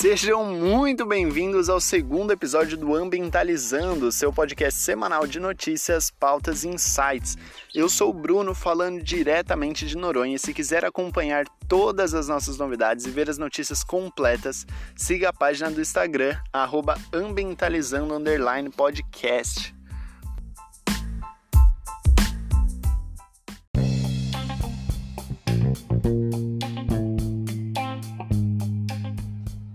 Sejam muito bem-vindos ao segundo episódio do Ambientalizando, seu podcast semanal de notícias, pautas e insights. Eu sou o Bruno, falando diretamente de Noronha. Se quiser acompanhar todas as nossas novidades e ver as notícias completas, siga a página do Instagram, ambientalizando_podcast.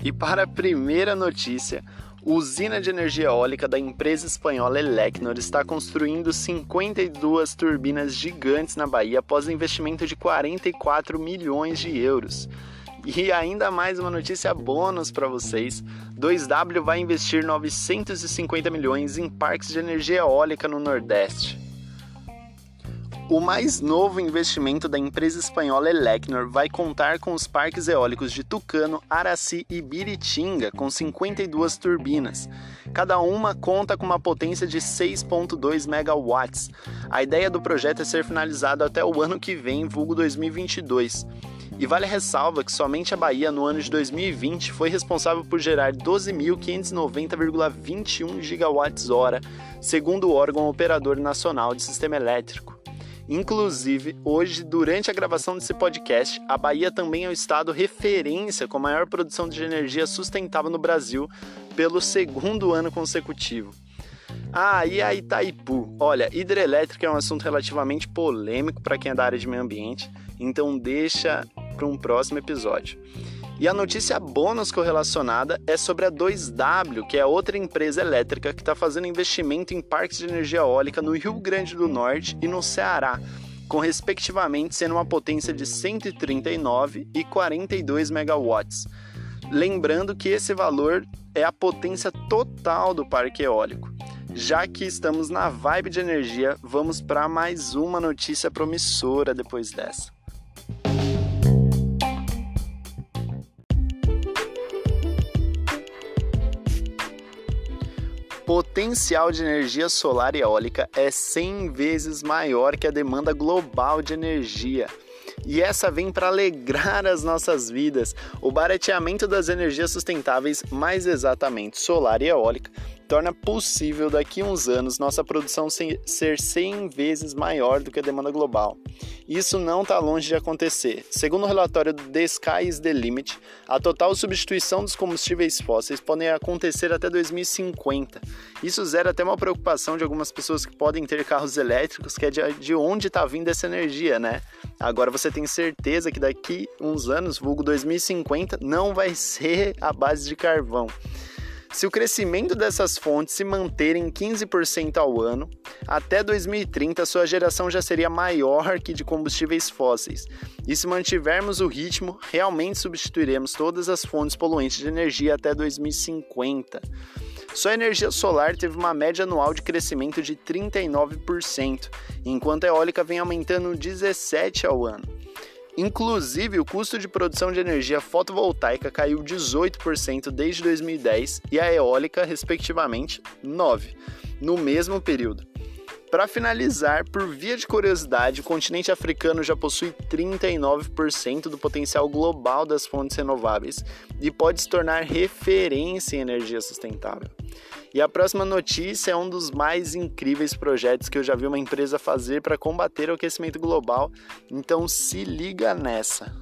E para a primeira notícia, usina de energia eólica da empresa espanhola Elecnor está construindo 52 turbinas gigantes na Bahia após investimento de 44 milhões de euros. E ainda mais uma notícia bônus para vocês: 2W vai investir 950 milhões em parques de energia eólica no Nordeste. O mais novo investimento da empresa espanhola Elecnor vai contar com os parques eólicos de Tucano, Araci e Biritinga, com 52 turbinas. Cada uma conta com uma potência de 6.2 megawatts. A ideia do projeto é ser finalizado até o ano que vem, vulgo 2022. E vale a ressalva que somente a Bahia, no ano de 2020, foi responsável por gerar 12.590,21 gigawatts-hora, segundo o órgão operador nacional de sistema elétrico. Inclusive, hoje, durante a gravação desse podcast, a Bahia também é o estado referência com a maior produção de energia sustentável no Brasil pelo segundo ano consecutivo. Ah, e a Itaipu? Olha, hidrelétrica é um assunto relativamente polêmico para quem é da área de meio ambiente, então deixa para um próximo episódio. E a notícia bônus correlacionada é sobre a 2W, que é outra empresa elétrica que está fazendo investimento em parques de energia eólica no Rio Grande do Norte e no Ceará, com respectivamente sendo uma potência de 139 e 42 megawatts. Lembrando que esse valor é a potência total do parque eólico. Já que estamos na vibe de energia, vamos para mais uma notícia promissora depois dessa. Potencial de energia solar e eólica é 100 vezes maior que a demanda global de energia. E essa vem para alegrar as nossas vidas. O barateamento das energias sustentáveis, mais exatamente solar e eólica, torna possível daqui a uns anos nossa produção ser 100 vezes maior do que a demanda global. Isso não está longe de acontecer. Segundo o relatório The Sky is the Limit, a total substituição dos combustíveis fósseis pode acontecer até 2050. Isso zera até uma preocupação de algumas pessoas que podem ter carros elétricos, que é de onde está vindo essa energia, né? Agora você tem certeza que daqui uns anos, vulgo 2050, não vai ser a base de carvão. Se o crescimento dessas fontes se manter em 15% ao ano, até 2030 sua geração já seria maior que de combustíveis fósseis. E se mantivermos o ritmo, realmente substituiremos todas as fontes poluentes de energia até 2050. Só a energia solar teve uma média anual de crescimento de 39%, enquanto a eólica vem aumentando 17% ao ano. Inclusive, o custo de produção de energia fotovoltaica caiu 18% desde 2010 e a eólica, respectivamente, 9% no mesmo período. Para finalizar, por via de curiosidade, o continente africano já possui 39% do potencial global das fontes renováveis e pode se tornar referência em energia sustentável. E a próxima notícia é um dos mais incríveis projetos que eu já vi uma empresa fazer para combater o aquecimento global, então se liga nessa.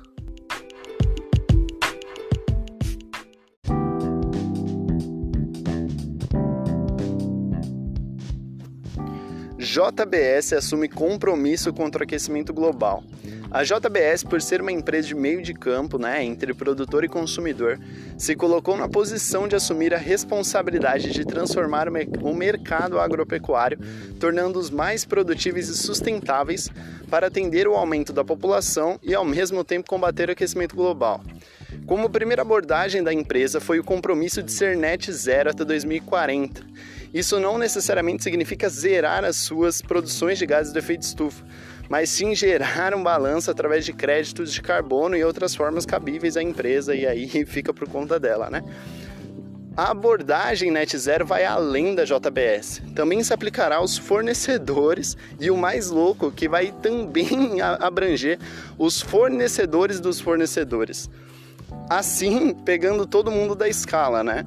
JBS assume compromisso contra o aquecimento global. A JBS, por ser uma empresa de meio de campo, né, entre produtor e consumidor, se colocou na posição de assumir a responsabilidade de transformar o mercado agropecuário, tornando-os mais produtíveis e sustentáveis para atender o aumento da população e, ao mesmo tempo, combater o aquecimento global. Como primeira abordagem da empresa foi o compromisso de ser net zero até 2040. Isso não necessariamente significa zerar as suas produções de gases de efeito estufa, mas sim gerar um balanço através de créditos de carbono e outras formas cabíveis à empresa, e aí fica por conta dela, né? A abordagem net zero vai além da JBS. Também se aplicará aos fornecedores e o mais louco, que vai também abranger os fornecedores dos fornecedores. Assim, pegando todo mundo da escala, né?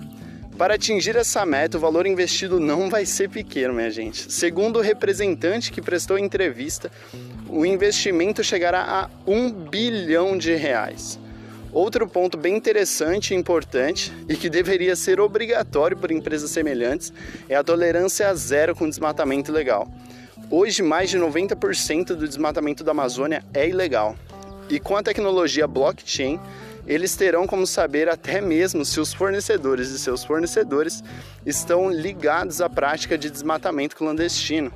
Para atingir essa meta, o valor investido não vai ser pequeno, minha gente. Segundo o representante que prestou a entrevista, o investimento chegará a um bilhão de reais. Outro ponto bem interessante e importante e que deveria ser obrigatório por empresas semelhantes é a tolerância zero com desmatamento ilegal. Hoje, mais de 90% do desmatamento da Amazônia é ilegal. E com a tecnologia blockchain, eles terão como saber até mesmo se os fornecedores de seus fornecedores estão ligados à prática de desmatamento clandestino.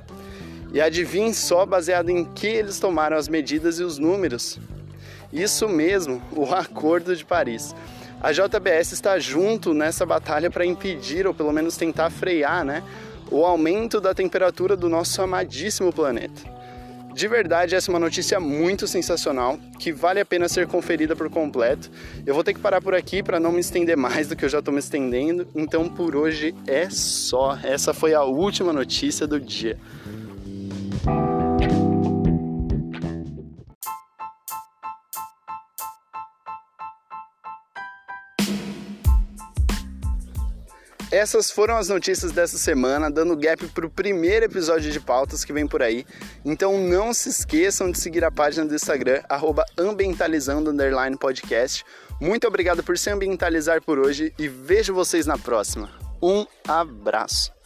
E adivinhe só baseado em que eles tomaram as medidas e os números. Isso mesmo, o Acordo de Paris. A JBS está junto nessa batalha para impedir ou pelo menos tentar frear, né, o aumento da temperatura do nosso amadíssimo planeta. De verdade, essa é uma notícia muito sensacional que vale a pena ser conferida por completo. Eu vou ter que parar por aqui para não me estender mais do que eu já estou me estendendo. Então, por hoje é só. Essa foi a última notícia do dia. Essas foram as notícias dessa semana, dando gap para o primeiro episódio de pautas que vem por aí. Então não se esqueçam de seguir a página do Instagram, ambientalizando podcast. Muito obrigado por se ambientalizar por hoje e vejo vocês na próxima. Um abraço!